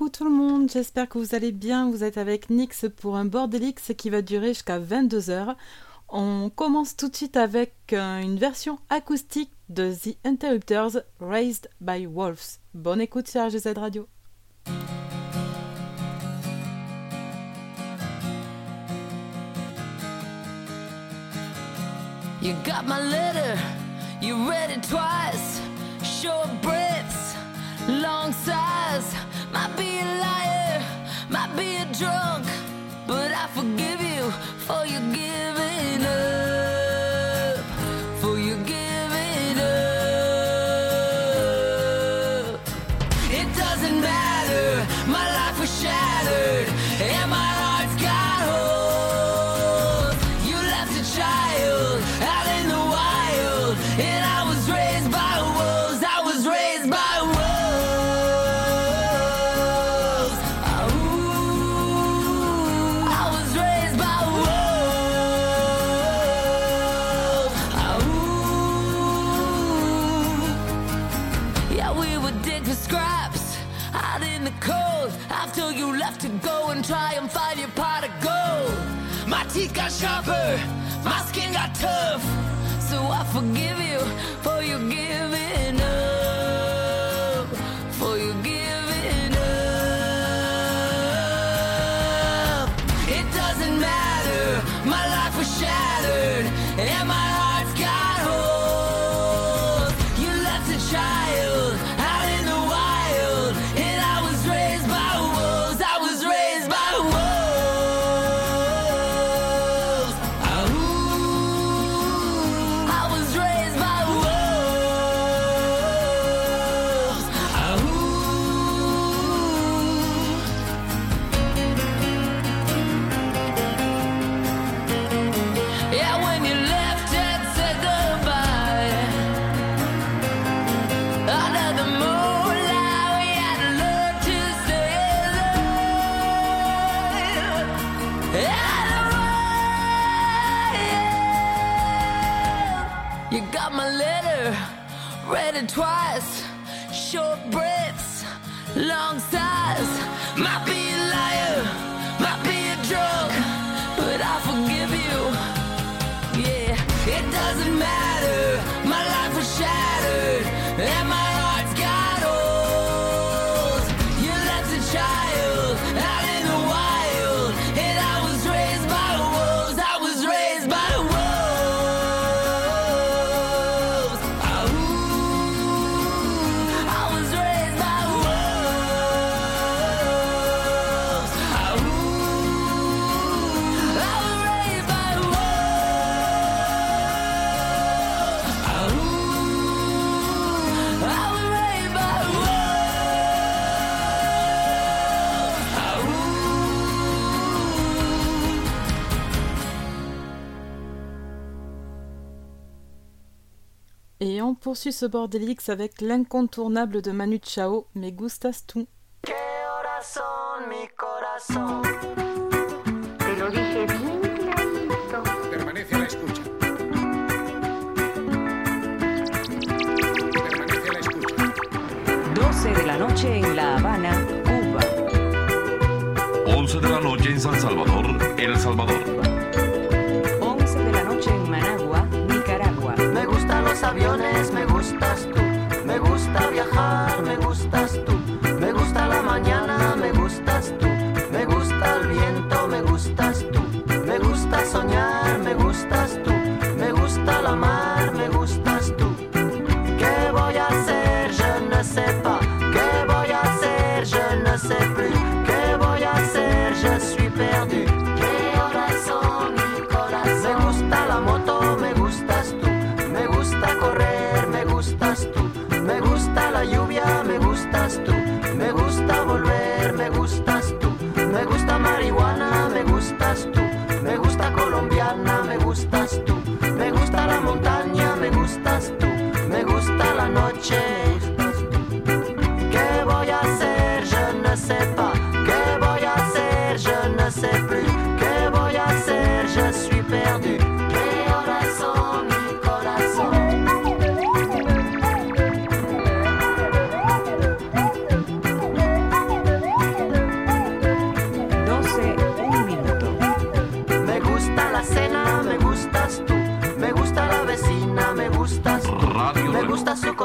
coucou tout le monde, j'espère que vous allez bien. Vous êtes avec Nix pour un Bordelix qui va durer jusqu'à 22h. On commence tout de suite avec euh, une version acoustique de The Interrupters Raised by Wolves. Bonne écoute sur RGZ Radio. Might be a liar, might be a drunk, but I forgive you for your gift. poursuit ce bordelix avec l'incontournable de Manu Chao, mais gustas tú. Permanece la escucha. Permanece la escucha. 12 de la noche en La Habana, Cuba. 11 de la noche en San Salvador, El Salvador.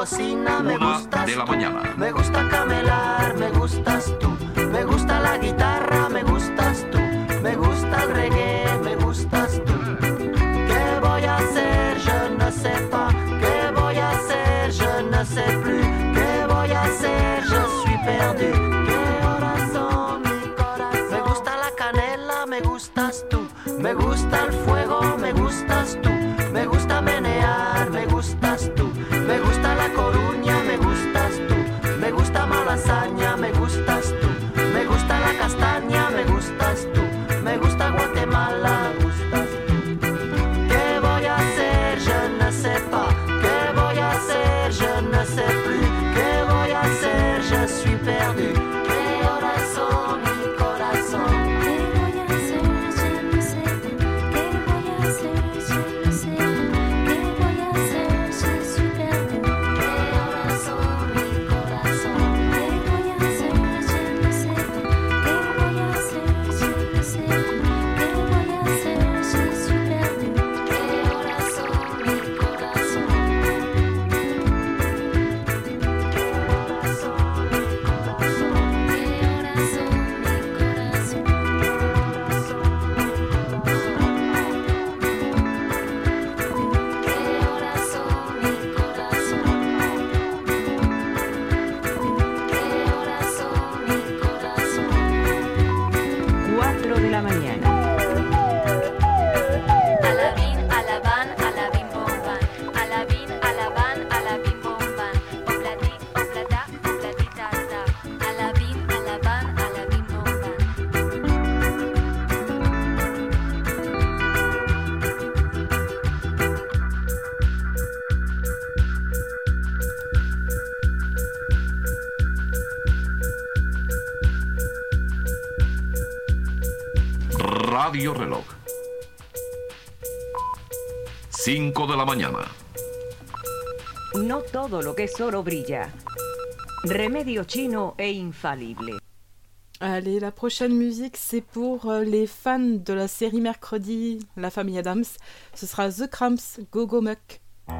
cocina, me Una gustas de la mañana. Me gusta camelar, me gustas tú. Me gusta la guitarra la mañana. No todo lo que es oro brilla. Remedio chino e infalible. Allez, la prochaine musique, c'est pour euh, les fans de la série Mercredi, La Famille Adams. Ce sera The Cramps, Go Go Muck. When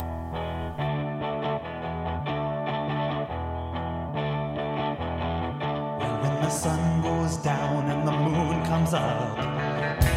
the sun goes down and the moon comes up.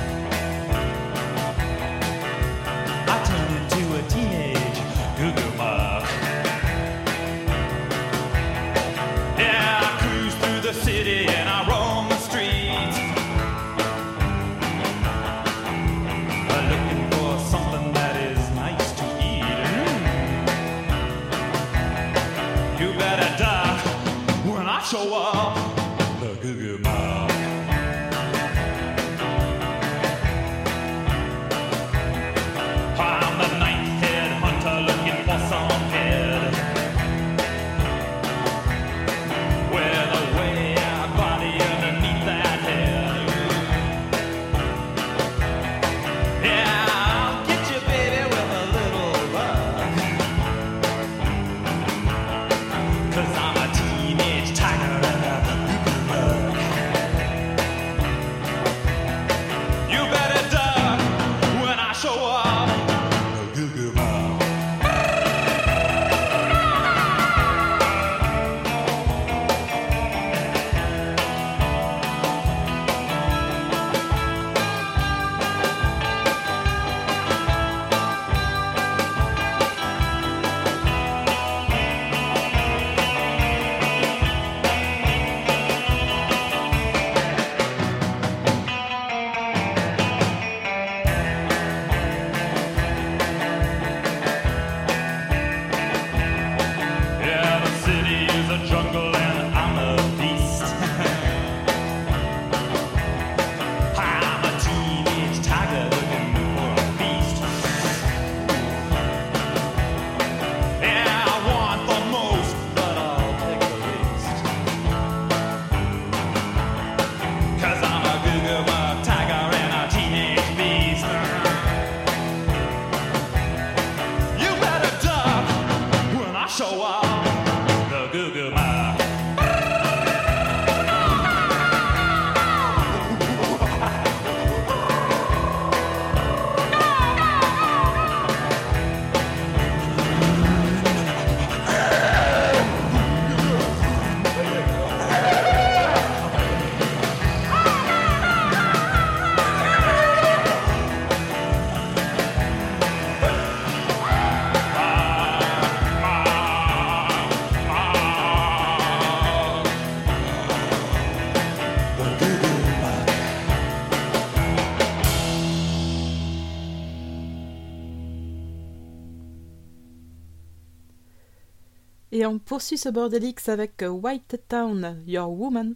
Et on poursuit ce bordelix avec White Town, Your Woman.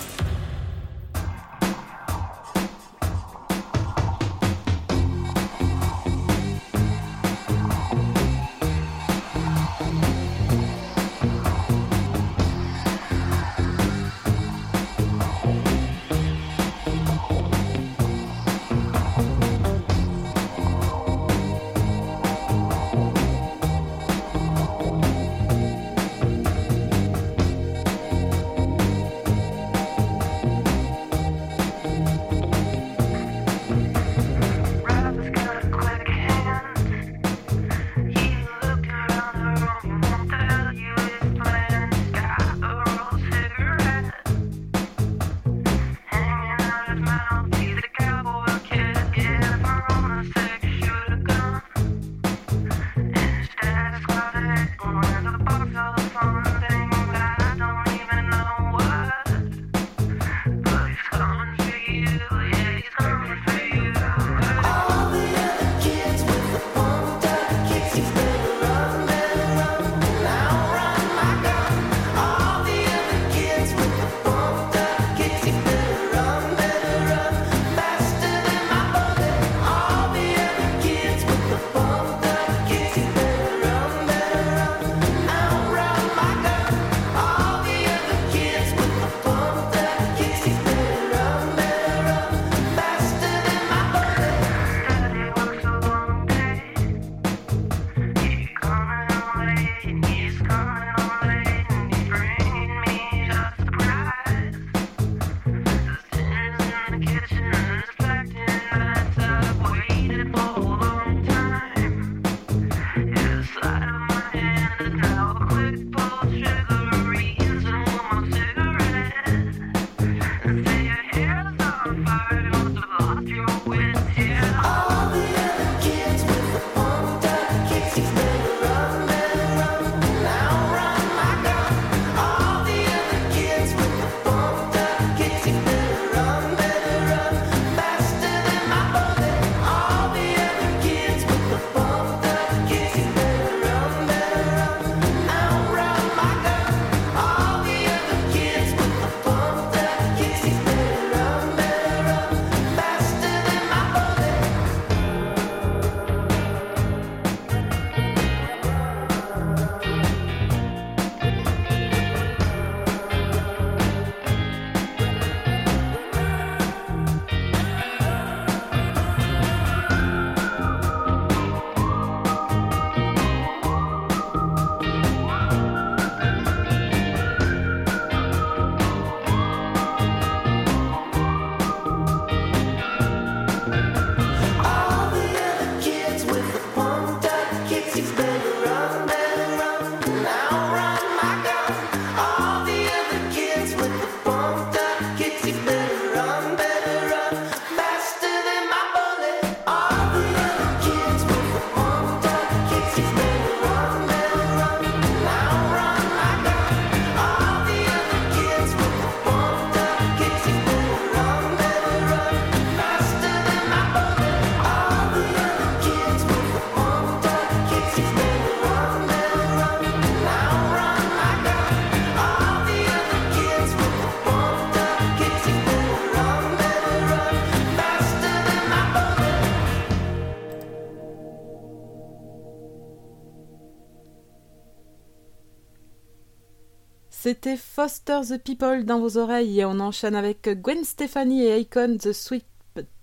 c'était Foster the People dans vos oreilles et on enchaîne avec Gwen Stefani et Icon The Sweet,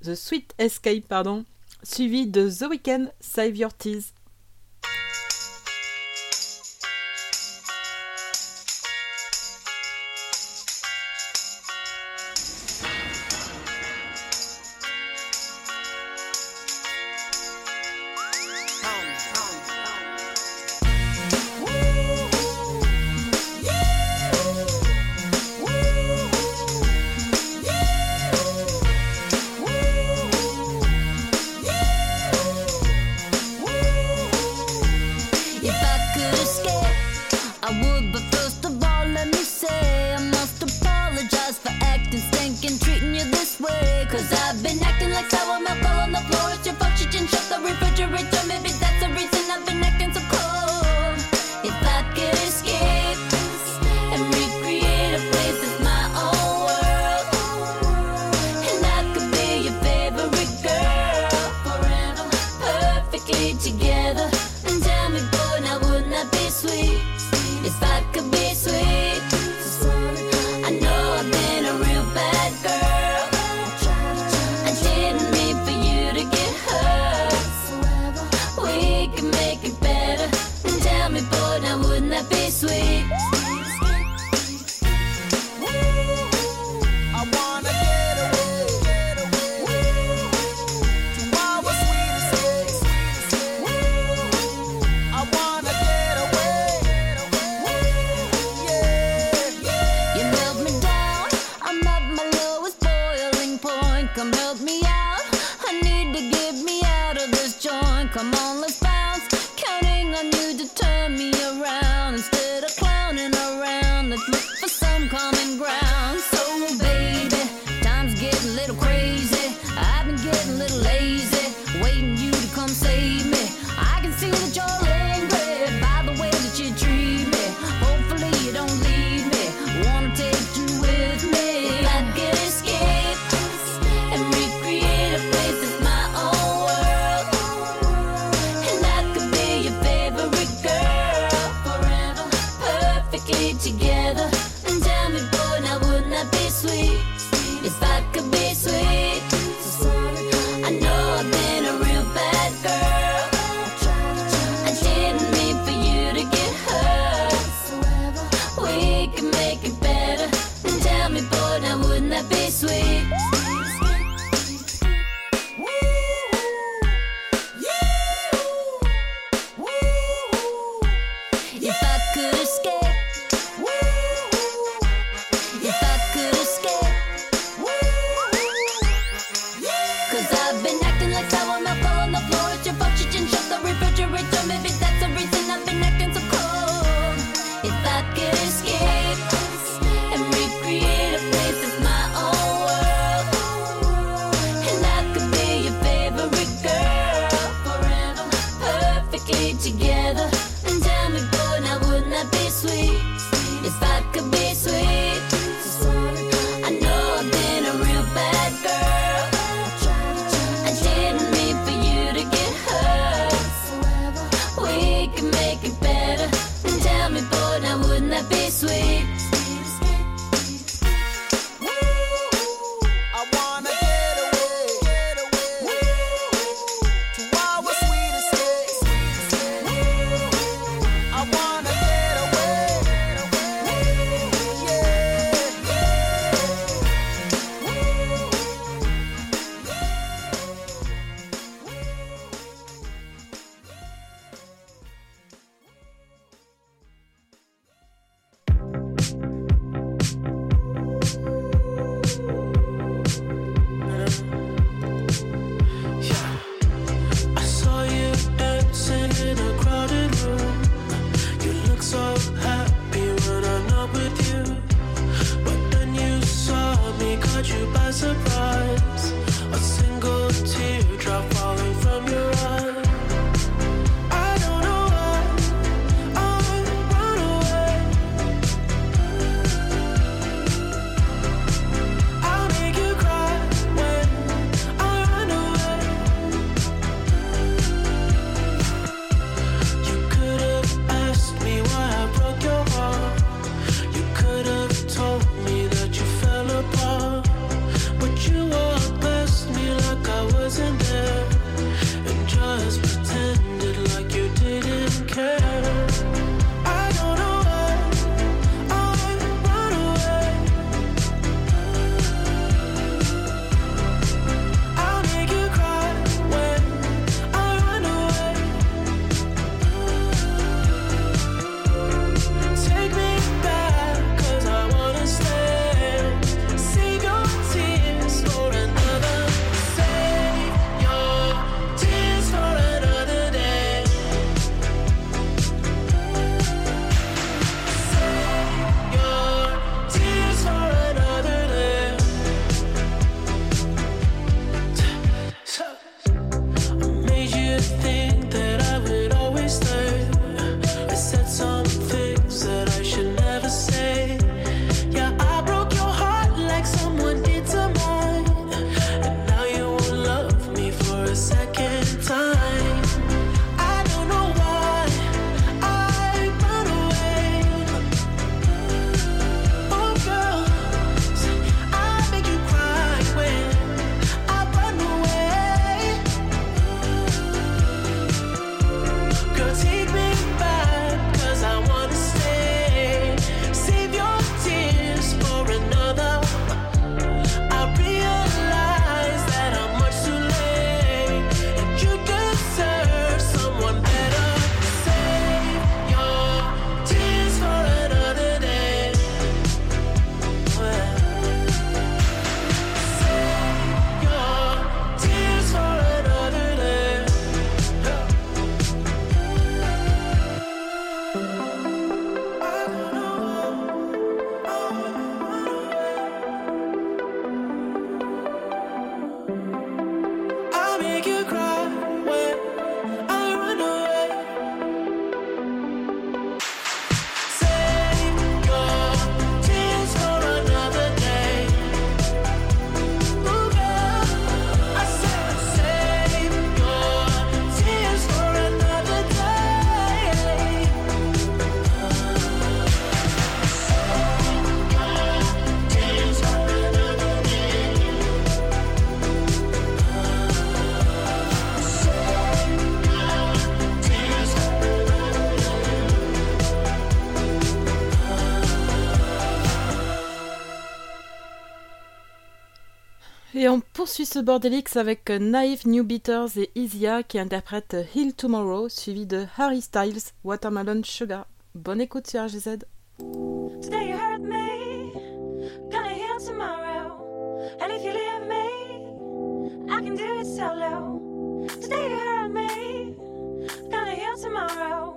The Sweet Escape, pardon, suivi de The Weeknd Save Your Tears. Suisse Bordelix avec Naive New Beaters et Isia qui interprètent Hill Tomorrow, suivi de Harry Styles, Watermelon Sugar. Bonne écoute sur RGZ. Today you hurt me, gonna heal tomorrow. And if you leave me, I can do it solo. Today you hurt me, gonna heal tomorrow.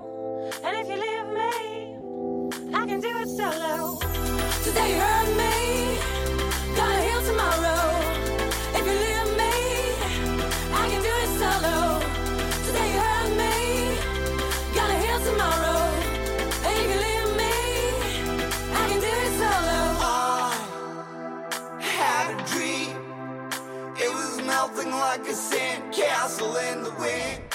And if you leave me, I can do it solo. Today you hurt magnificent castle in the wind.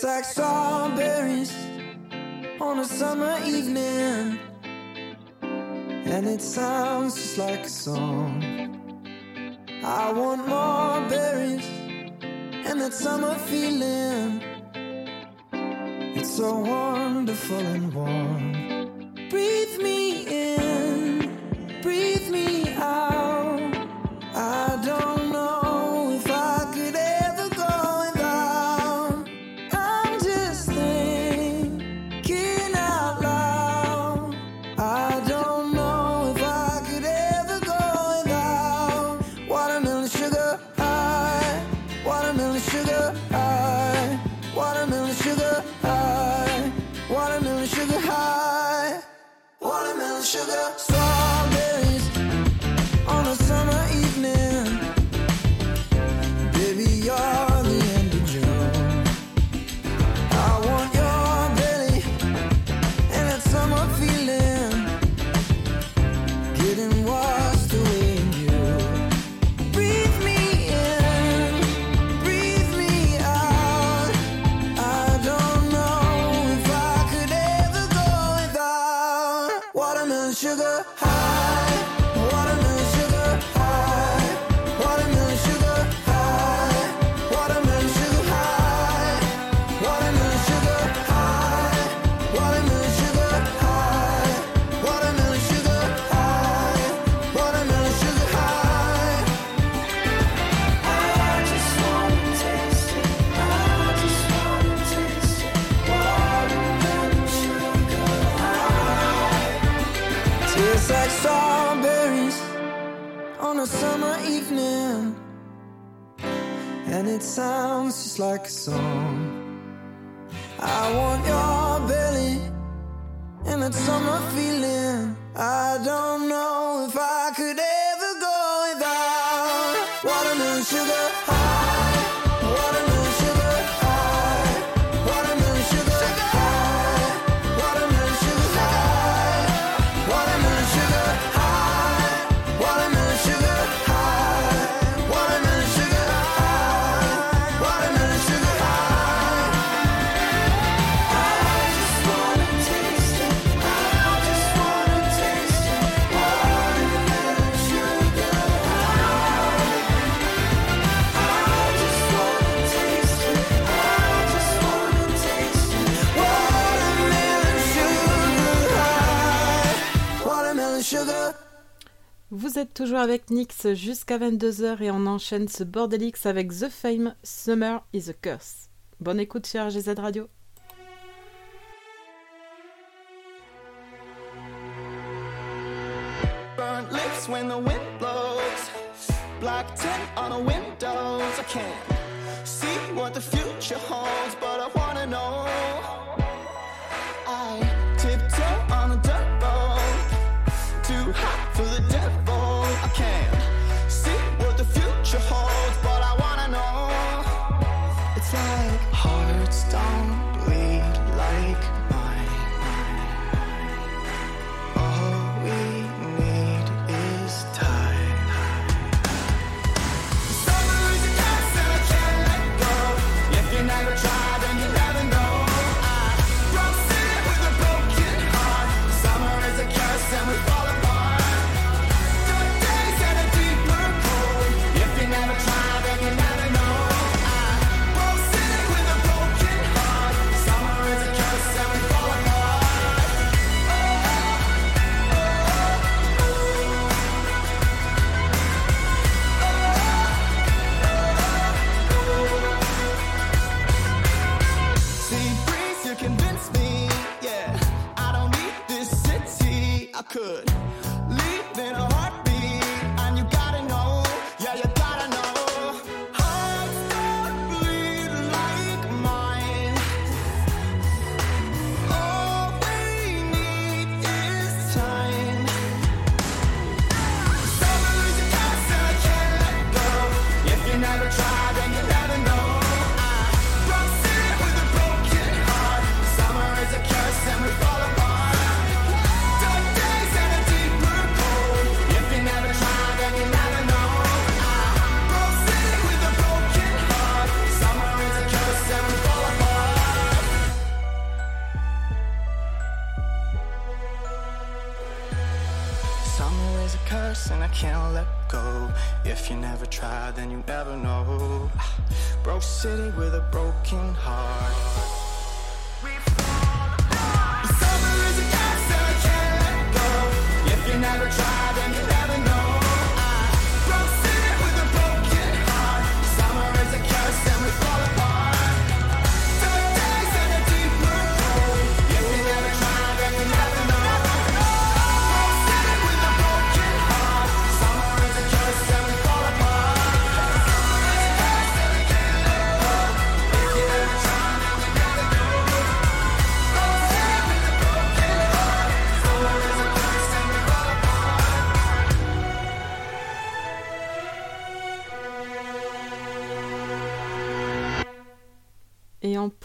sex Vous êtes toujours avec Nix jusqu'à 22h et on enchaîne ce bordelix avec The Fame Summer is a Curse. Bonne écoute sur GZ Radio. Lips when the wind blows. Black on the windows. I can't see what the future holds, but I know.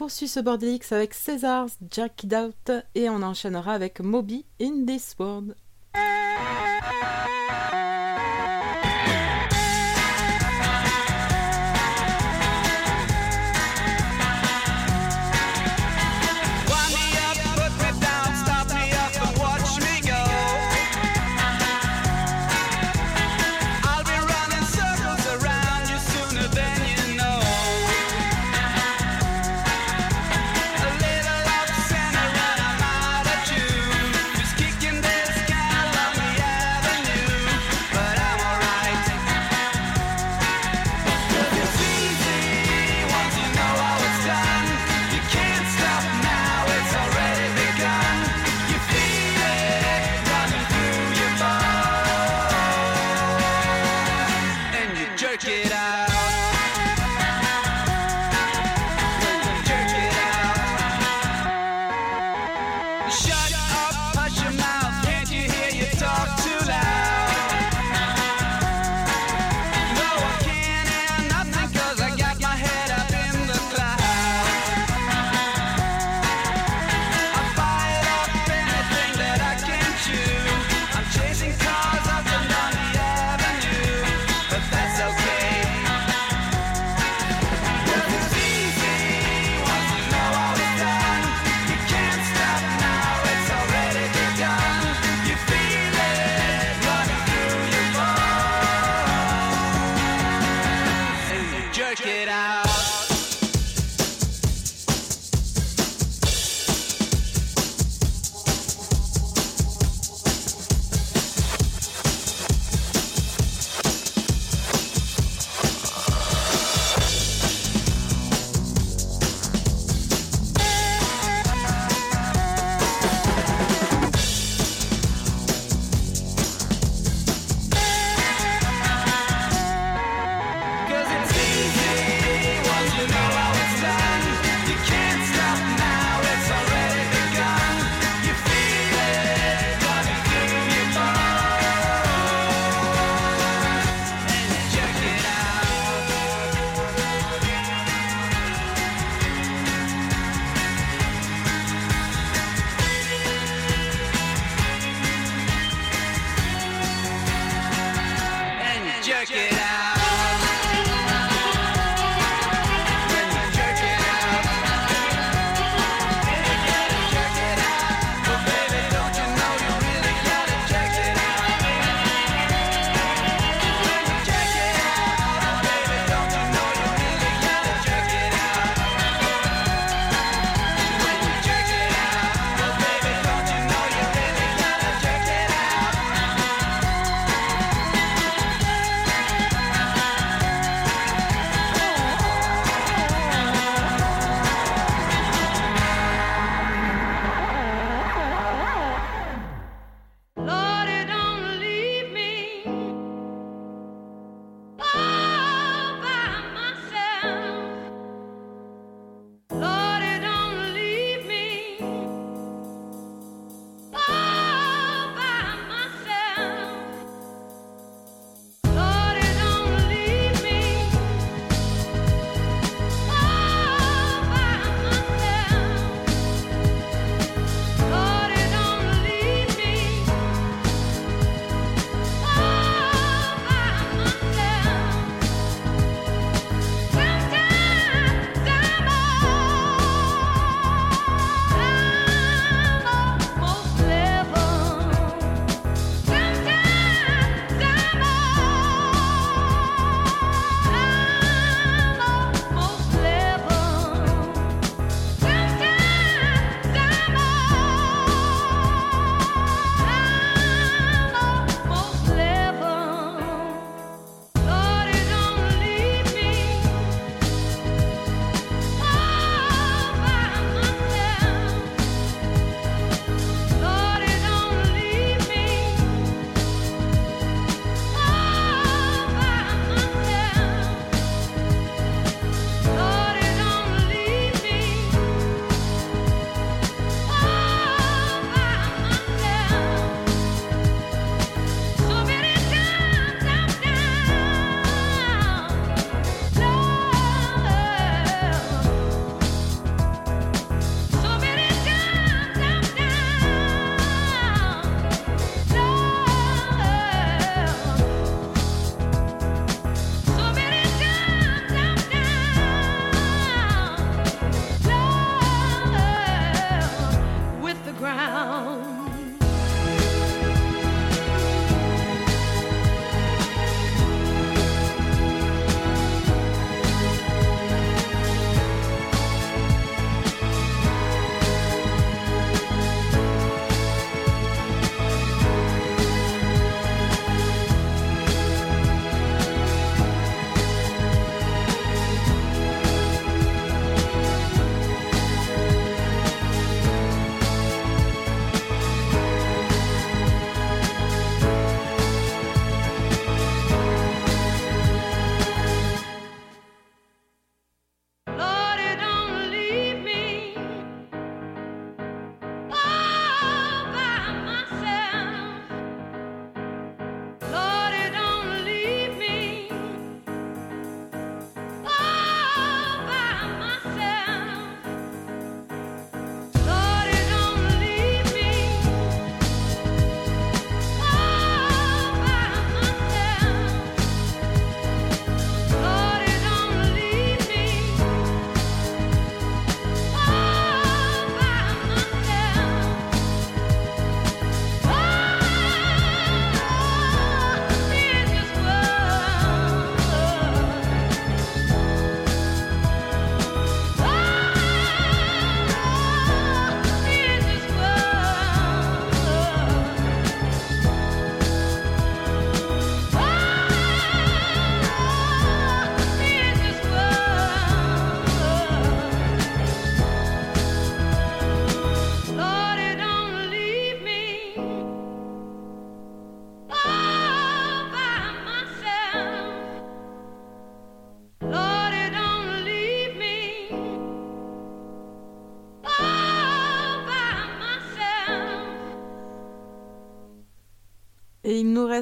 poursuit ce bordelix avec César, Jack It et on enchaînera avec Moby in This World.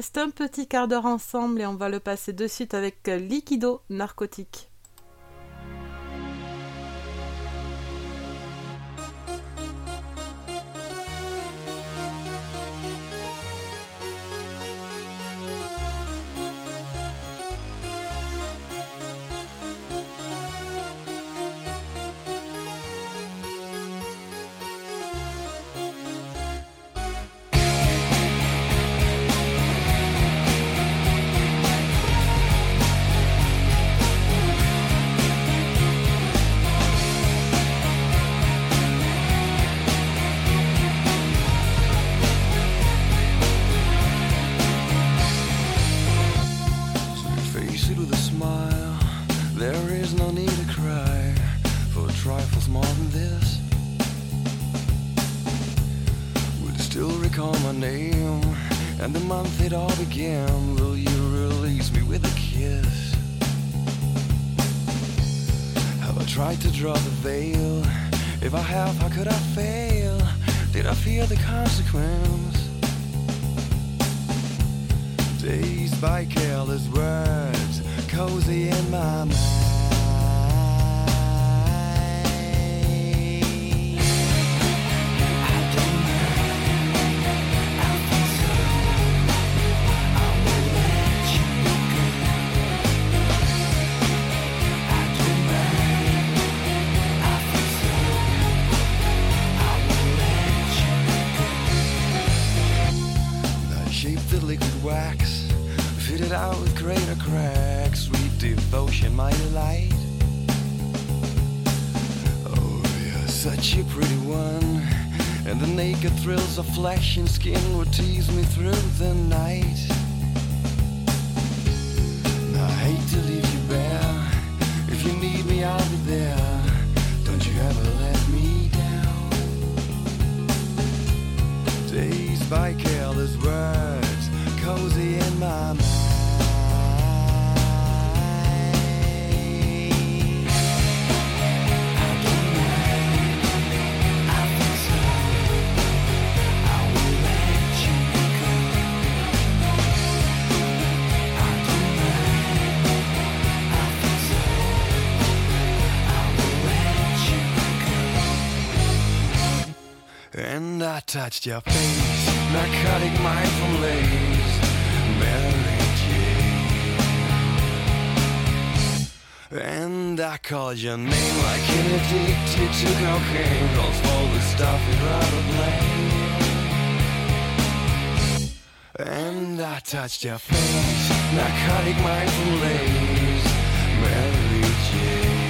reste un petit quart d'heure ensemble et on va le passer de suite avec Liquido Narcotique. touched your face, narcotic mind from Mary Jane. And I called your name like an addicted to cocaine, calls all the stuff you'd rather blame. And I touched your face, narcotic mind from Mary Jane.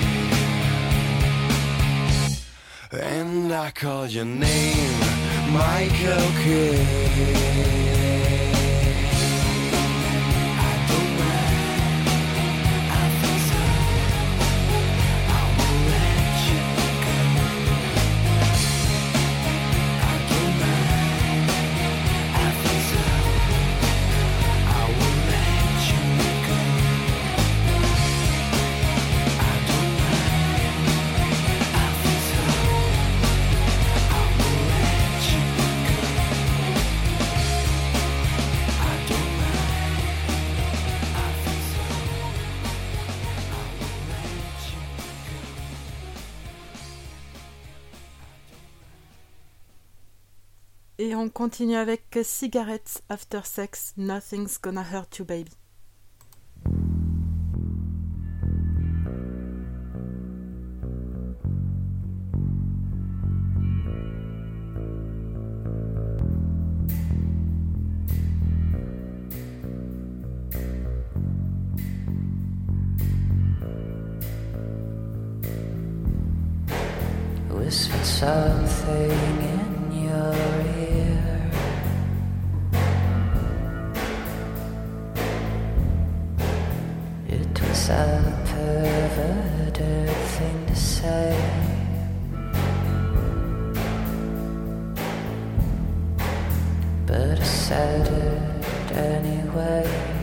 And I called your name Michael Kidd. on continue avec Cigarettes After Sex, Nothing's Gonna Hurt You Baby. a perverted thing to say. But I said it anyway.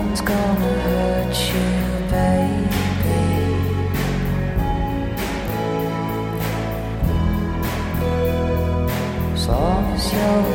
nothing's gonna hurt you, baby. Long as you're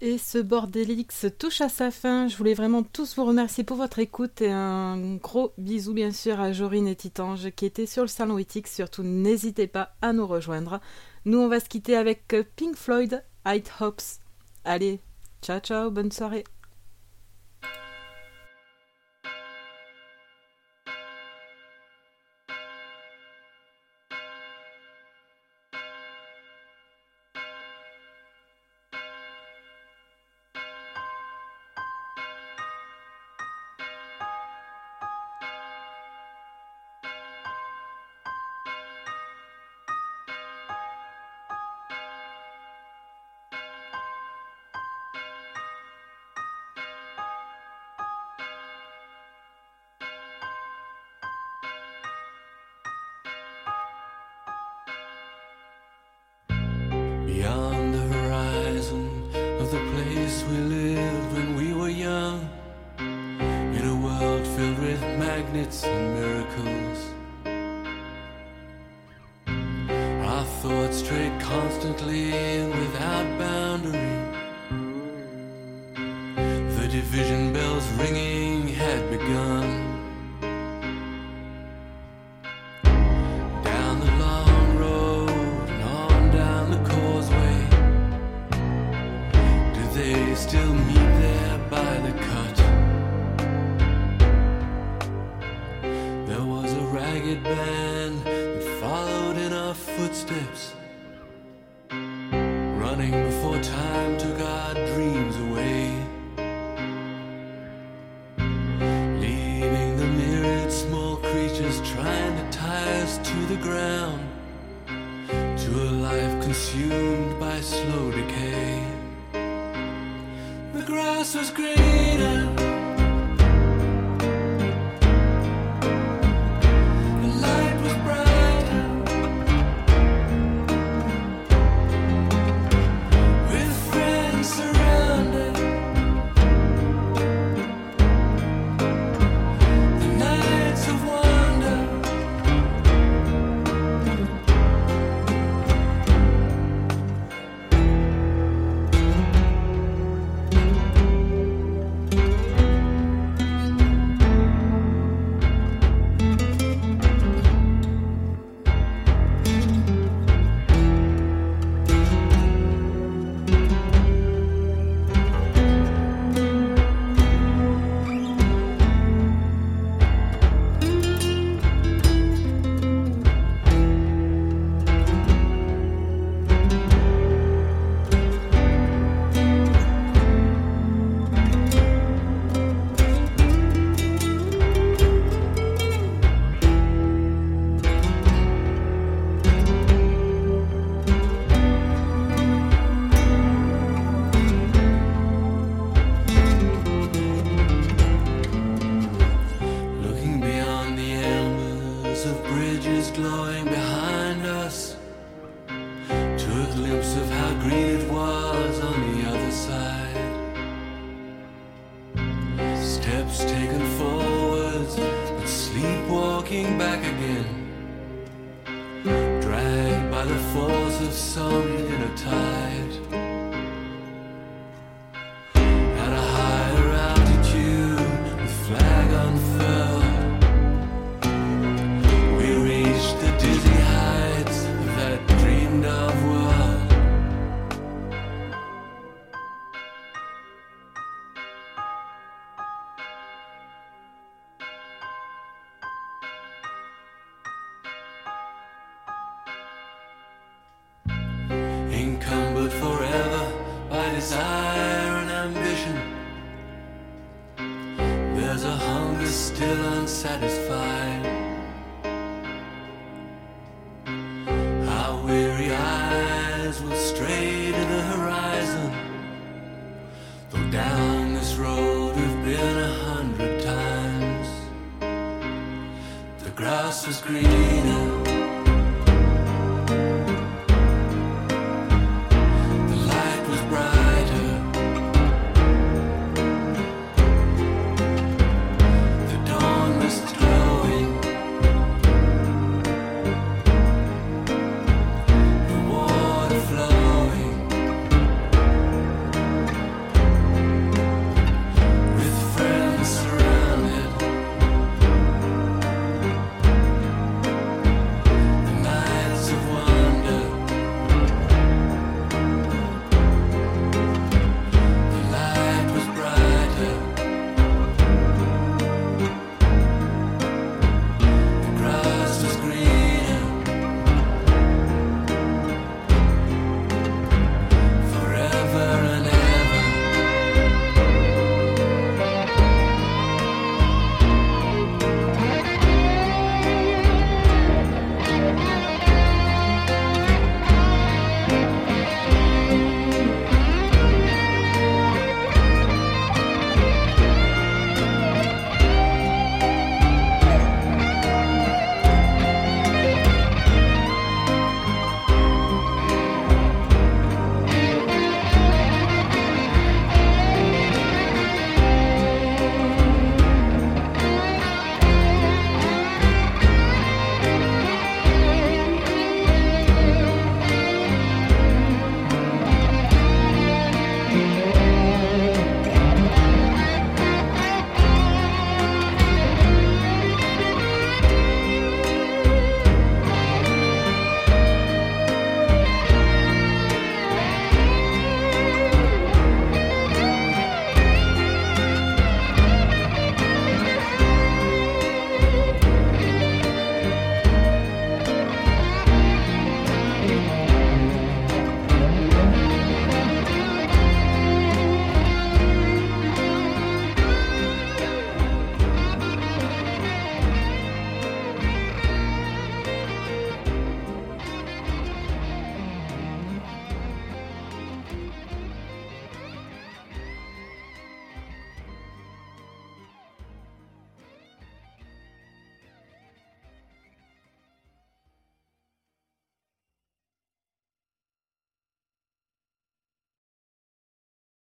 Et ce Bordelix touche à sa fin. Je voulais vraiment tous vous remercier pour votre écoute et un gros bisou bien sûr à Jorine et Titange qui étaient sur le salon Ethics. Surtout n'hésitez pas à nous rejoindre. Nous on va se quitter avec Pink Floyd, It Hopes. Allez, ciao ciao, bonne soirée. blowing behind us to a glimpse of how green it was on the other side. Steps taken forwards, but sleepwalking back again. Dragged by the force of some inner tide.